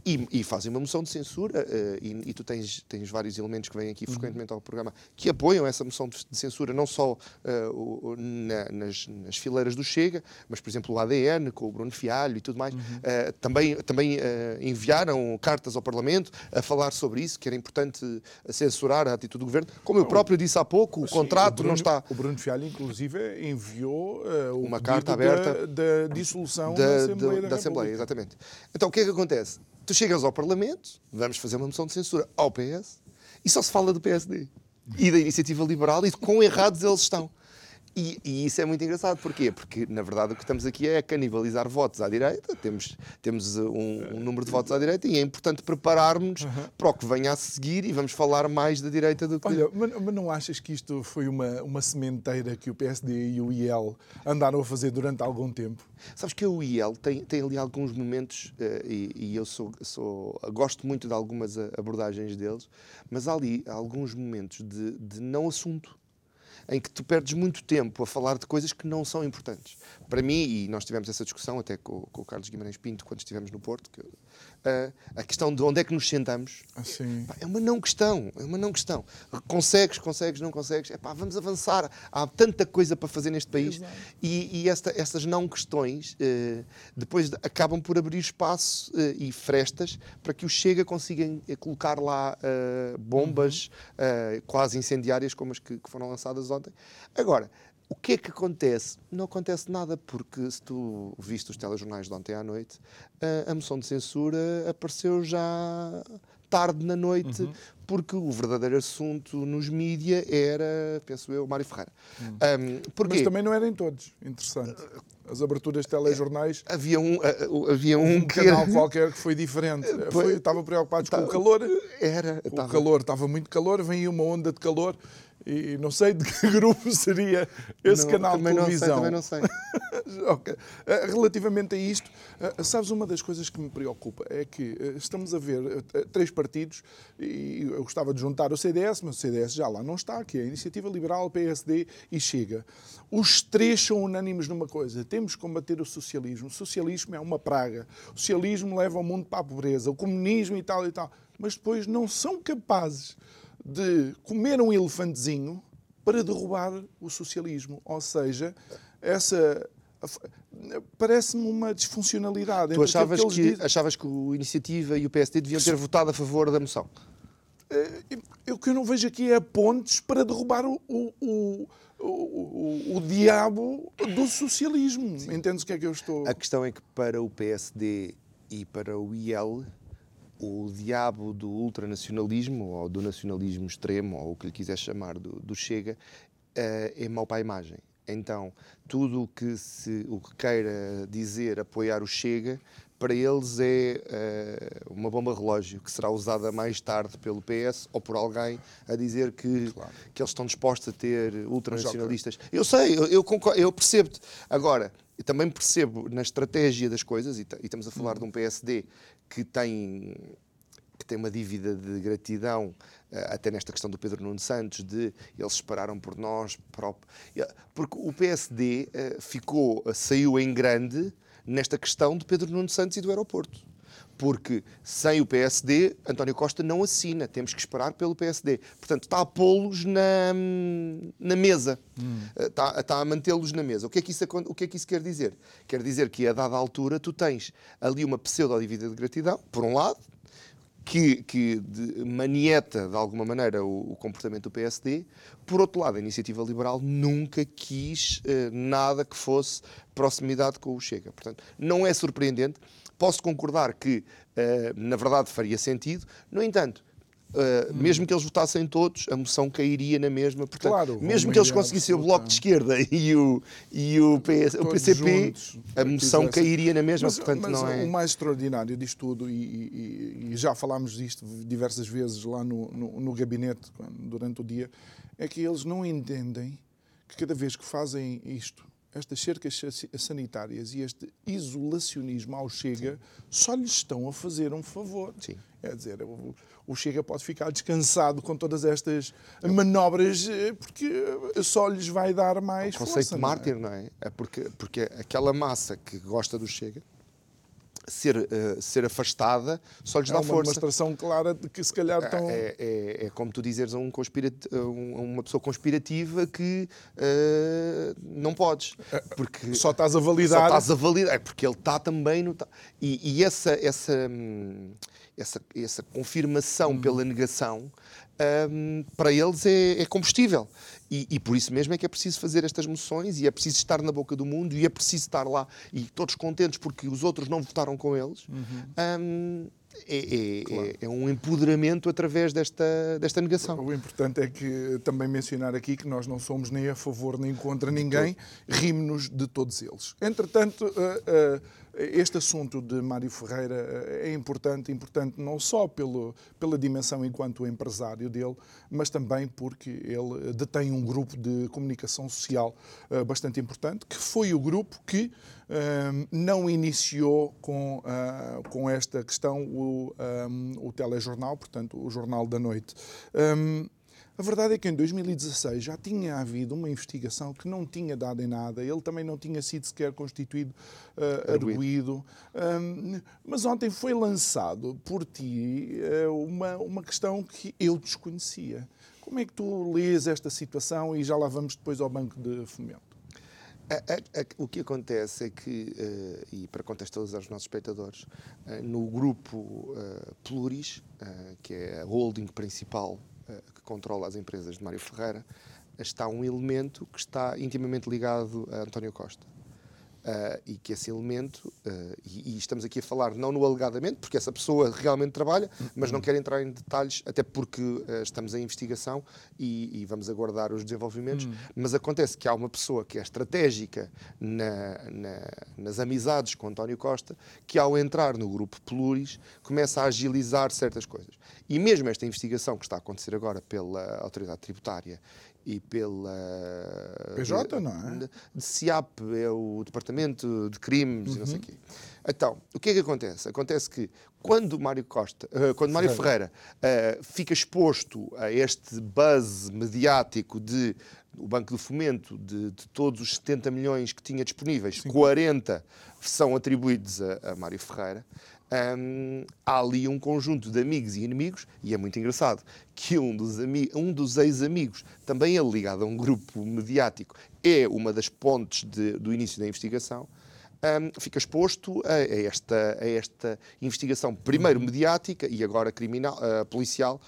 E, e, fazem uma moção de censura, uh, e, e, tu tens, tens vários elementos que vêm aqui uhum. frequentemente ao programa que apoiam essa moção de, de censura, não só uh, o, na, nas, nas, fileiras do Chega, mas, por exemplo, o ADN, com o Bruno Fialho e tudo mais. Uhum. Uh, também também enviaram cartas ao Parlamento a falar sobre isso, que era importante censurar a atitude do governo. Como eu próprio disse há pouco, o Sim, contrato o Bruno, não está. O Bruno Fialho, inclusive, enviou uma carta aberta da, da dissolução da, da Assembleia. Da, da Assembleia, exatamente. Então, o que é que acontece? Tu chegas ao Parlamento, vamos fazer uma moção de censura ao PS, e só se fala do PSD e da iniciativa liberal e de quão errados eles estão. E, e, isso é muito engraçado. Porquê? Porque, na verdade, o que estamos aqui é canibalizar votos à direita. Temos, temos uh, um, um número de votos à direita e é importante prepararmos uhum. para o que venha a seguir e vamos falar mais da direita do que... Olha, mas, mas, não achas que isto foi uma, uma sementeira que o PSD e o IEL andaram a fazer durante algum tempo? Sabes que o IEL tem, tem ali alguns momentos, uh, e, e, eu sou, sou, gosto muito de algumas abordagens deles, mas há ali alguns momentos de, de não assunto em que tu perdes muito tempo a falar de coisas que não são importantes. Para mim, e nós tivemos essa discussão até com, com o Carlos Guimarães Pinto quando estivemos no Porto, que, uh, a questão de onde é que nos sentamos pá, é uma não questão, é uma não questão. Consegues, consegues, não consegues, é pá, vamos avançar. Há tanta coisa para fazer neste país e, e esta, estas não questões uh, depois acabam por abrir espaço uh, e frestas para que o Chega consiga colocar lá bombas uhum. quase incendiárias como as que, que foram lançadas ontem. Agora, o que é que acontece? Não acontece nada, porque se tu viste os telejornais de ontem à noite, a, a moção de censura apareceu já tarde na noite, uhum. porque o verdadeiro assunto nos mídia era, penso eu, Mário Ferreira. Uhum. Um, Mas também não eram todos, interessante. As aberturas de telejornais. Havia um, havia um, um canal qualquer que foi diferente. Foi, estava preocupado com o calor. Era. O calor, estava muito calor, vem uma onda de calor e não sei de que grupo seria esse não, canal de televisão. Sei, também não sei. okay. Eh, relativamente a isto, eh, sabes, uma das coisas que me preocupa é que eh, estamos a ver três partidos e eu gostava de juntar o CDS, mas o CDS já lá não está, que é a Iniciativa Liberal, PSD e Chega. Os três são unânimes numa coisa: temos que combater o socialismo. O socialismo é uma praga. O socialismo leva o mundo para a pobreza, o comunismo e tal e tal. Mas depois não são capazes de comer um elefantezinho para derrubar o socialismo. Ou seja, essa parece-me uma disfuncionalidade. Tu achavas que, dizem... achavas que o Iniciativa e o PSD deviam ter votado a favor da moção? Eh, o que eu não vejo aqui é pontes para derrubar o, o, o, o, o diabo do socialismo. Entendes o que é que eu estou... A questão é que para o PSD e para o IL o diabo do ultranacionalismo, ou do nacionalismo extremo, ou o que lhe quiser chamar, do, do Chega, uh, é mau para a imagem. Então, tudo o que, se, o que queira dizer apoiar o Chega, para eles é uh, uma bomba relógio que será usada mais tarde pelo PS ou por alguém a dizer que, claro. que eles estão dispostos a ter ultranacionalistas. Eu sei, eu, eu, eu percebo-te. Agora, também percebo na estratégia das coisas, e, e estamos a falar hum. de um PSD que tem que tem uma dívida de gratidão, eh, até nesta questão do Pedro Nuno Santos, de eles esperaram por nós, porque o PSD eh, ficou, saiu em grande nesta questão de Pedro Nuno Santos e do aeroporto. Porque sem o PSD, António Costa não assina, temos que esperar pelo PSD. Portanto, está a pô-los na, na mesa, hum. está, está, a mantê-los na mesa. O que, é que isso, o que é que isso quer dizer? Quer dizer que a dada altura tu tens ali uma pseudo-dívida de gratidão, por um lado, que, que manieta de alguma maneira o, o, comportamento do PSD. Por outro lado, a iniciativa liberal nunca quis eh, nada que fosse proximidade com o Chega. Portanto, não é surpreendente. Posso concordar que, eh, na verdade, faria sentido. No entanto, Uh, mesmo que eles votassem todos, a moção cairia na mesma. Portanto, claro, mesmo que eles conseguissem o Bloco de Esquerda e o, e o, PS, o PCP, juntos, a moção cairia na mesma. Mas, portanto, mas não é... o mais extraordinário disto tudo, e, e, e, já falámos disto diversas vezes lá no, no, no gabinete durante o dia, é que eles não entendem que cada vez que fazem isto, estas cercas sanitárias e este isolacionismo ao Chega Sim. só lhes estão a fazer um favor. Sim. É dizer, o Chega pode ficar descansado com todas estas manobras eh, porque só lhes vai dar mais força. O conceito força, de mártir, não é? é porque, porque aquela massa que gosta do Chega ser, uh, ser afastada só lhes é dá força. É uma demonstração clara de que se calhar estão... É, é, é como tu dizeres a, um conspirat... uma pessoa conspirativa que uh, não podes. É, porque só estás a validar. Só estás a validar. É porque ele está também no... E, e essa, essa, essa, essa confirmação hum. pela negação um, para eles é, é combustível. E, e, por isso mesmo é que é preciso fazer estas moções e é preciso estar na boca do mundo e é preciso estar lá e todos contentes porque os outros não votaram com eles. Uhum. Um, é, é, claro. é, é, um empoderamento através desta, desta negação. O importante é que também mencionar aqui que nós não somos nem a favor nem contra ninguém, rimos-nos de todos eles. Entretanto, uh, uh, este assunto de Mário Ferreira eh, é importante, importante não só pelo, pela dimensão enquanto empresário dele, mas também porque ele detém um grupo de comunicação social uh, bastante importante, que foi o grupo que não iniciou com, uh, com esta questão o, um, o telejornal, portanto, o Jornal da Noite. Um, a verdade é que em 2016 já tinha havido uma investigação que não tinha dado em nada, ele também não tinha sido sequer constituído uh, arguído. Um, mas ontem foi lançado por ti uh, uma, uma questão que eu desconhecia. Como é que tu lês esta situação e já lá vamos depois ao Banco de Fomento? o que acontece é que, uh, e para contextualizar os nossos espectadores, no grupo Pluris, que é a holding principal eh, que controla as empresas de Mário Ferreira, está um elemento que está intimamente ligado a António Costa. Uh, e que esse elemento, uh, e, e, estamos aqui a falar não no alegadamente, porque essa pessoa realmente trabalha, mas não quero entrar em detalhes, até porque uh, estamos em investigação e, e, vamos aguardar os desenvolvimentos. Hum. Mas acontece que há uma pessoa que é estratégica na, na, nas amizades com António Costa, que ao entrar no grupo Pluris começa a agilizar certas coisas. E mesmo esta investigação que está a acontecer agora pela Autoridade Tributária e pela. PJ, não é? De, CIAP, é o Departamento de Crimes uhum. e não sei o uhum. quê. Então, o que é que acontece? Acontece que quando Mário Costa, uh, quando Mário Ferreira, Ferreira uh, fica exposto a este buzz mediático de o Banco do Fomento, de, de todos os 70 milhões que tinha disponíveis, Sim. 40 são atribuídos a, a Mário Ferreira um, há ali um conjunto de amigos e inimigos, e é muito engraçado que um dos, um dos ex-amigos, também ele ligado a um grupo mediático, é uma das pontes de, do início da investigação. Um, fica exposto a, a, esta, a esta investigação, primeiro mediática e agora criminal, uh, policial,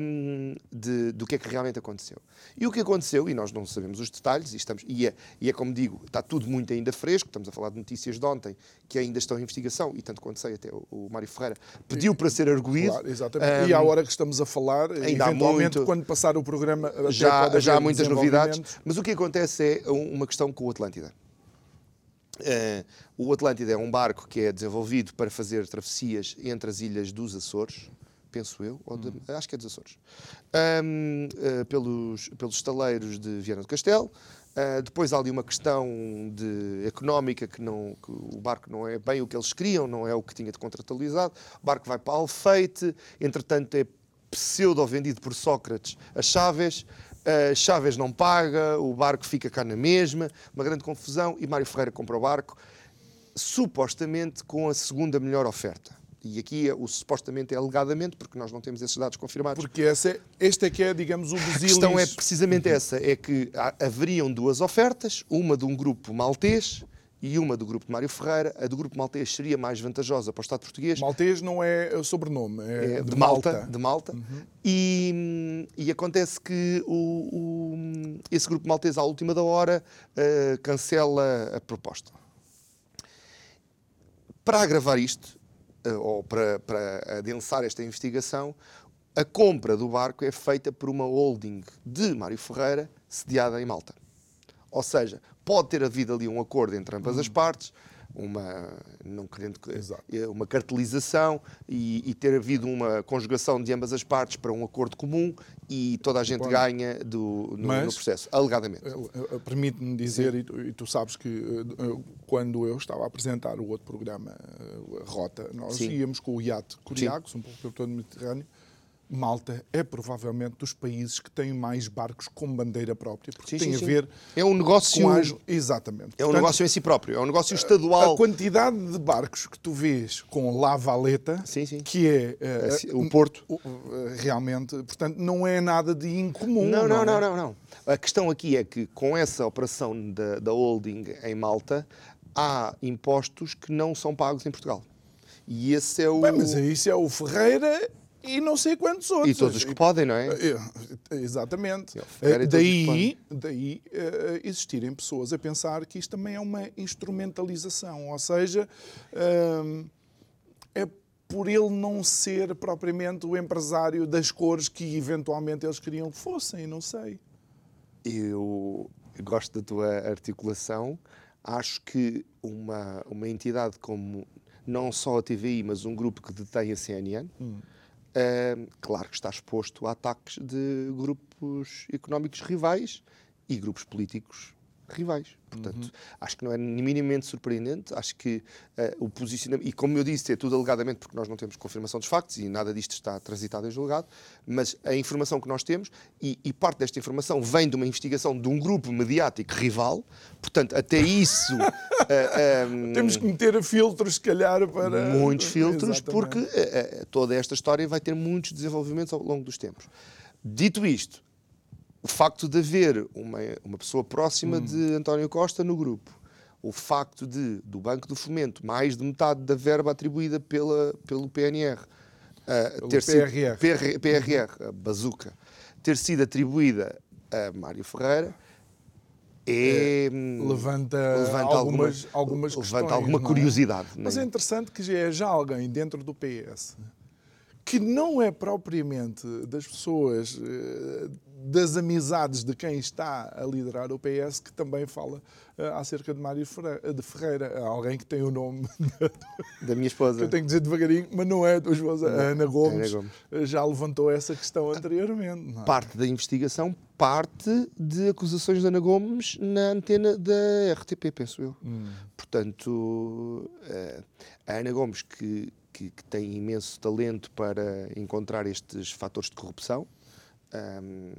um, de, do que é que realmente aconteceu. E o que aconteceu, e nós não sabemos os detalhes, e, estamos, e, é, e é como digo, está tudo muito ainda fresco, estamos a falar de notícias de ontem que ainda estão em investigação, e tanto quanto sei, até o, o Mário Ferreira pediu para ser arguído. Claro, exatamente. e à hora que estamos a falar, ainda eventualmente, muito- quando passar o programa, já, já há muitas novidades, mas o que acontece é um- uma questão com o Atlântida. Eh, o Atlântida é um barco que é desenvolvido para fazer travessias entre as ilhas dos Açores, penso eu, ou de- acho que é dos Açores, Ahm, eh, pelos, pelos estaleiros de Viana do Castelo. Ah, depois há ali uma questão de económica que, não, que o barco não é bem o que eles queriam, não é o que tinha de contratualizado. O barco vai para Alfeite, entretanto é pseudo-vendido por Sócrates a Chaves. Uh, Chaves não paga, o barco fica cá na mesma, uma grande confusão e Mário Ferreira compra o barco, supostamente com a segunda melhor oferta. E aqui é- o supostamente é alegadamente, porque nós não temos esses dados confirmados. Porque essa é, este é que é, digamos, o A questão é precisamente essa, é que haveriam duas ofertas, uma de um grupo maltês e uma do grupo de Mário Ferreira. A do grupo maltês seria mais vantajosa para o Estado português, Maltês não é o sobrenome, é, é, de, de Malta, Malta. de Malta. E, hum, e acontece que o, o- esse grupo maltês, à última da hora, eh, cancela a proposta. Para agravar isto, eh, ou para, para adensar esta investigação, a compra do barco é feita por uma holding de Mário Ferreira, sediada em Malta. Ou seja, pode ter havido ali um acordo entre ambas as partes, uma, não querendo, Exato. eh, uma cartelização e, e ter havido uma conjugação de ambas as partes para um acordo comum e toda a gente Bom, ganha do, no, mas- no processo, alegadamente. Eu- eu- Permite-me dizer, e tu, e tu sabes que eh, quando eu estava a apresentar o outro programa, eh, a Rota, nós Sim. íamos com o iate Curiacos, um pouco pelo todo Mediterrâneo. Malta é provavelmente dos países que têm mais barcos com bandeira própria, porque Sim, tem sim, a sim. ver É um negócio, com as... Exatamente. é um Portanto, negócio em si próprio, é um negócio estadual. A quantidade de barcos que tu vês com La Valeta, Sim, sim. que é eh, Esse- o Porto. eh, realmente, portanto, não é nada de incomum. Não, não, é? não, não, não. A questão aqui é que com essa operação da, da holding em Malta, há impostos que não são pagos em Portugal. E esse é o. Bem, mas isso é o Ferreira e não sei quantos outros. E todos os que podem, não é? Exatamente. Eh, e todos os que Daí, daí eh, existirem pessoas a pensar que isto também é uma instrumentalização, ou seja, hum, é por ele não ser propriamente o empresário das cores que eventualmente eles queriam que fossem, não sei. Eu gosto da tua articulação. Acho que uma, uma entidade como não só a TVI, mas um grupo que detém a CNN, claro que está exposto a ataques de grupos económicos rivais e grupos políticos rivais. Portanto, acho que não é minimamente surpreendente. Acho que eh, o posicionamento. E como eu disse, é tudo alegadamente porque nós não temos confirmação dos factos e nada disto está transitado em julgado. Mas a informação que nós temos, e, e parte desta informação vem de uma investigação de um grupo mediático rival. Portanto, até isso. eh, eh, Temos que meter filtros, se calhar, para. muitos filtros, Exatamente. porque eh, toda esta história vai ter muitos desenvolvimentos ao longo dos tempos. Dito isto, o facto de haver uma, uma pessoa próxima Hum. de António Costa no grupo, o facto de, do Banco do Fomento, mais de metade da verba atribuída pela, pelo PNR, eh, Pelo ter sido- PRR. PR, PRR, a bazuca, ter sido atribuída a Mário Ferreira, é, hum, levanta, levanta algumas, alguma- algumas levanta questões, alguma não é? curiosidade, Mas é é? interessante que já é já alguém dentro do PS que não é propriamente das pessoas, eh, das amizades de quem está a liderar o PS, que também fala eh, acerca de Mário Ferreira, de Ferreira. Alguém que tem o nome da minha esposa. eu tenho que dizer devagarinho, mas não é a tua esposa. A Ana Gomes, Gomes. eh, já levantou essa questão anteriormente. é? Parte da investigação parte de acusações de Ana Gomes na antena da RTP, penso eu. Portanto, eh, a Ana Gomes, que, que, que tem imenso talento para encontrar estes fatores de corrupção, ahm,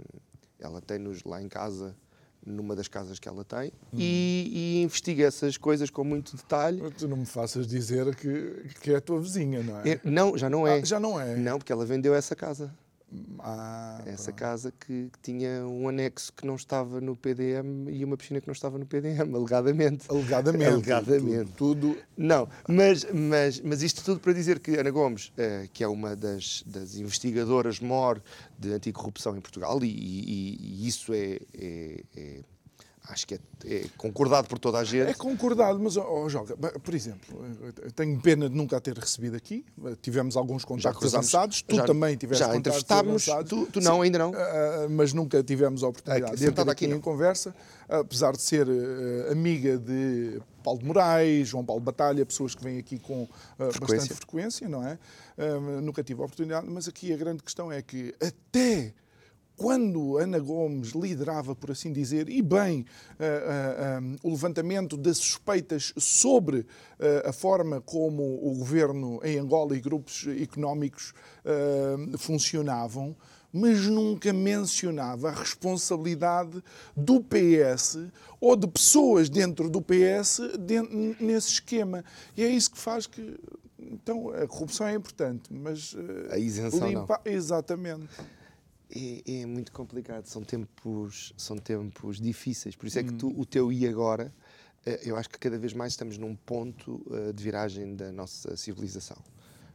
ela tem-nos lá em casa, numa das casas que ela tem, e, e investiga essas coisas com muito detalhe. Tu não me faças dizer que, que é a tua vizinha, não é? É, não, já não é. Ah, já não é. Não, porque ela vendeu essa casa. Ah, Essa pronto. casa que, que tinha um anexo que não estava no PDM e uma piscina que não estava no PDM, alegadamente. Alegadamente. Alegadamente. Tudo, tudo- Não, mas, mas, mas isto tudo para dizer que Ana Gomes, eh, que é uma das, das investigadoras mor de anticorrupção em Portugal, e, e- e isso é, é- é- acho que é, é concordado por toda a gente. É concordado, mas, ó, Joga, por exemplo, eu tenho pena de nunca ter recebido aqui. Tivemos alguns contactos avançados. Tu já- também tiveste já entrevistámos, tu- tu não, ainda não. Ah, mas nunca tivemos a oportunidade Aqui- de entrar aqui, em conversa, apesar de ser ah, amiga de Paulo de Moraes, João Paulo Batalha, pessoas que vêm aqui com ah, bastante Frequência. frequência, não é? Ah, nunca tive a oportunidade, mas aqui a grande questão é que até quando Ana Gomes liderava, por assim dizer, e bem, ah, ah, ah, o levantamento das suspeitas sobre ah, a forma como o governo em Angola e grupos económicos ah, funcionavam, mas nunca mencionava a responsabilidade do PS ou de pessoas dentro do PS den- nesse esquema. E é isso que faz que. Então, a corrupção é importante, mas. ah, A isenção não. Exatamente. É, é muito complicado, são tempos, são tempos difíceis. Por isso é que tu, o teu e agora, eh, eu acho que cada vez mais estamos num ponto eh, de viragem da nossa civilização.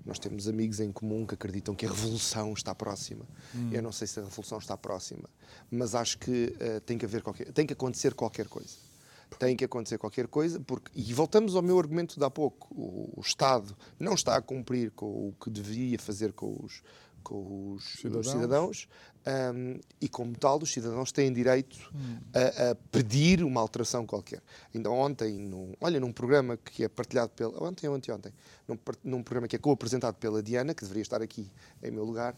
Nós temos amigos em comum que acreditam que a revolução está próxima. Hum. Eu não sei se a revolução está próxima, mas acho que eh, tem que haver qualquer, tem que acontecer qualquer coisa. Tem que acontecer qualquer coisa, porque e voltamos ao meu argumento de há pouco. O, o Estado não está a cumprir com o que deveria fazer com os com os Cidadãos. os cidadãos hum, e, como tal, os cidadãos têm direito Hum. a, a pedir uma alteração qualquer. Ainda ontem, num, olha, num programa que é partilhado pela. Ontem ou anteontem, num, num programa que é co-apresentado pela Diana, que deveria estar aqui em meu lugar,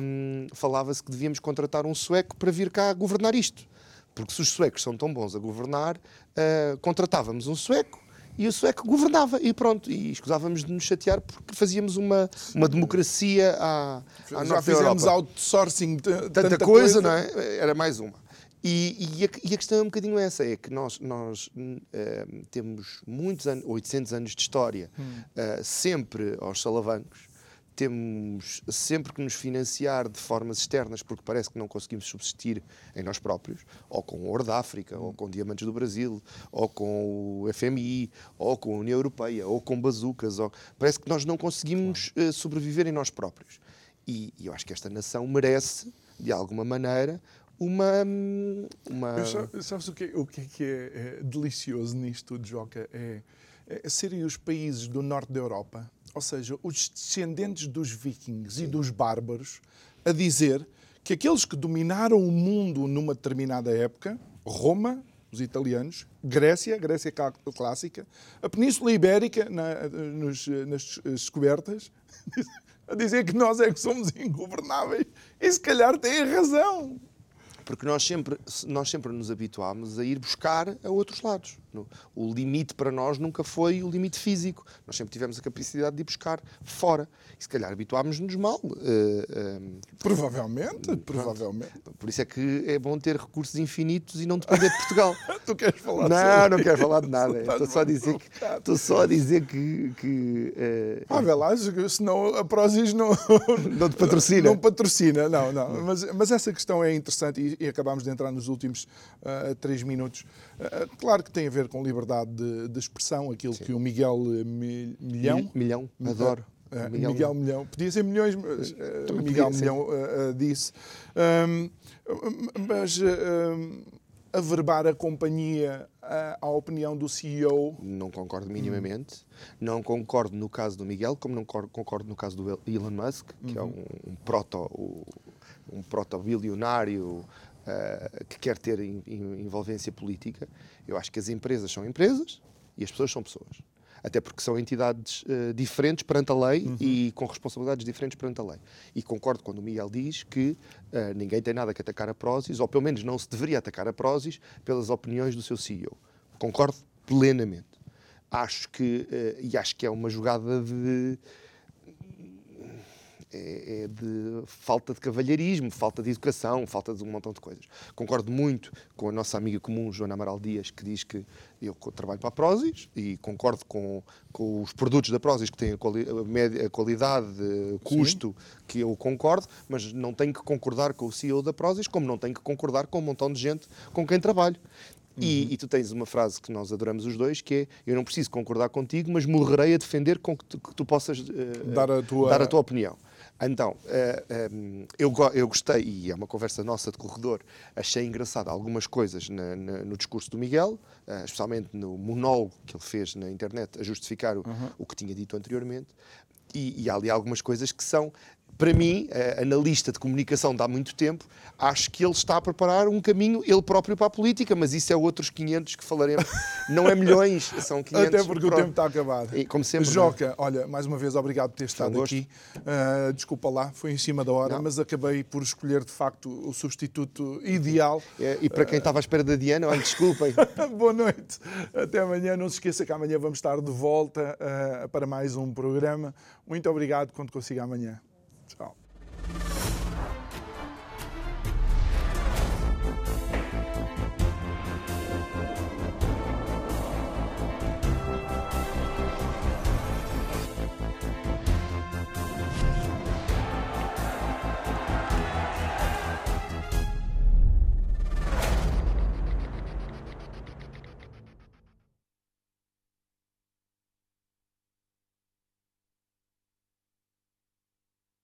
hum, falava-se que devíamos contratar um sueco para vir cá governar isto. Porque se os suecos são tão bons a governar, ah, contratávamos um sueco e o sueco governava e pronto. E escusávamos de nos chatear porque fazíamos uma, uma democracia à, à Já fizemos Europa outsourcing de tanta, tanta, coisa, não é? Era mais uma. E, e, a, e a questão é um bocadinho essa, é que nós, nós hum, eh, temos muitos anos, 800 anos de história, eh, sempre aos salavancos, temos sempre que nos financiar de formas externas porque parece que não conseguimos subsistir em nós próprios, ou com o ouro da África, ou com diamantes do Brasil, ou com o FMI, ou com a União Europeia, ou com bazucas, ou... parece que nós não conseguimos eh, sobreviver em nós próprios. E, e eu acho que esta nação merece, de alguma maneira, uma. hum, uma... Eu Sabes o que, o que é que é, é delicioso nisto Joca? É, é serem os países do norte da Europa, ou seja, os descendentes dos vikings e dos bárbaros, a dizer que aqueles que dominaram o mundo numa determinada época, Roma, os italianos, Grécia, Grécia clássica, a Península Ibérica, na- nos- nas descobertas, a dizer que nós é que somos ingovernáveis. E se calhar têm razão. Porque nós sempre, nós sempre nos habituámos a ir buscar a outros lados. O limite para nós nunca foi o limite físico. Nós sempre tivemos a capacidade de ir buscar fora. E se calhar habituámos-nos mal. eh, eh, Provavelmente, provavelmente. por isso é que é bom ter recursos infinitos e não depender de Portugal. Tu queres falar não, não quero falar de nada. Estou só a dizer que, estou só a dizer que, que, eh, Ah, vê lá, senão a Prozis não, Não te patrocina. Não patrocina, não, não. Mas, mas essa questão é interessante e, e acabámos de entrar nos últimos ah, três minutos. Ah, claro que tem a ver com liberdade de, de expressão, aquilo que o Miguel eh, Mi- Milhão. Mil- Milhão, adoro. Ah, Miguel Miguel, Milhão. Podia ser milhões, mas Também Miguel. Milhão ah, disse. Ahm, mas ahm, averbar a companhia à opinião do CEO Não concordo minimamente. Não concordo no caso do Miguel, como não cor- concordo no caso do Elon Musk, que é um, um proto um proto-bilionário eh, que quer ter in- in- envolvência política. Eu acho que as empresas são empresas e as pessoas são pessoas. Até porque são entidades eh, diferentes perante a lei e com responsabilidades diferentes perante a lei. E concordo quando o Miguel diz que eh, ninguém tem nada que atacar a Prozis, ou pelo menos não se deveria atacar a Prozis pelas opiniões do seu CEO. Concordo plenamente. Acho que, e acho que é uma jogada de. É, é, de falta de cavalheirismo, falta de educação, falta de um montão de coisas. Concordo muito com a nossa amiga comum, Joana Amaral Dias, que diz que eu trabalho para a Prozis e concordo com, com os produtos da Prozis que têm a, quali a, qualidade, custo, Sim. que eu concordo, mas não tenho que concordar com o CEO da Prozis, como não tenho que concordar com um montão de gente com quem trabalho. E, uhum. e, tu tens uma frase que nós adoramos os dois, que é eu não preciso concordar contigo, mas morrerei a defender com que tu, que tu possas uh, dar, a tua... dar a tua opinião. Então, eh, um, eh, eu, eu gostei, e é uma conversa nossa de corredor, achei engraçado algumas coisas na, no discurso do Miguel, uh, especialmente no monólogo que ele fez na internet a justificar o, uhum. o que tinha dito anteriormente. E, e, há ali algumas coisas que são para mim, analista de comunicação de há muito tempo, acho que ele está a preparar um caminho, ele próprio, para a política, mas isso é outros 500 que falaremos. Não é milhões, são 500. Até porque pronto. o tempo está acabado. E, como sempre. Joca, é? olha, mais uma vez, obrigado por ter estado aqui. Uh, desculpa lá, foi em cima da hora, Não. mas acabei por escolher, de facto, o substituto ideal. É, e para quem uh... estava à espera da Diana, olha, desculpem. Boa noite. Até amanhã. Não se esqueça que amanhã vamos estar de volta uh, para mais um programa. Muito obrigado quando consiga amanhã. Ciao.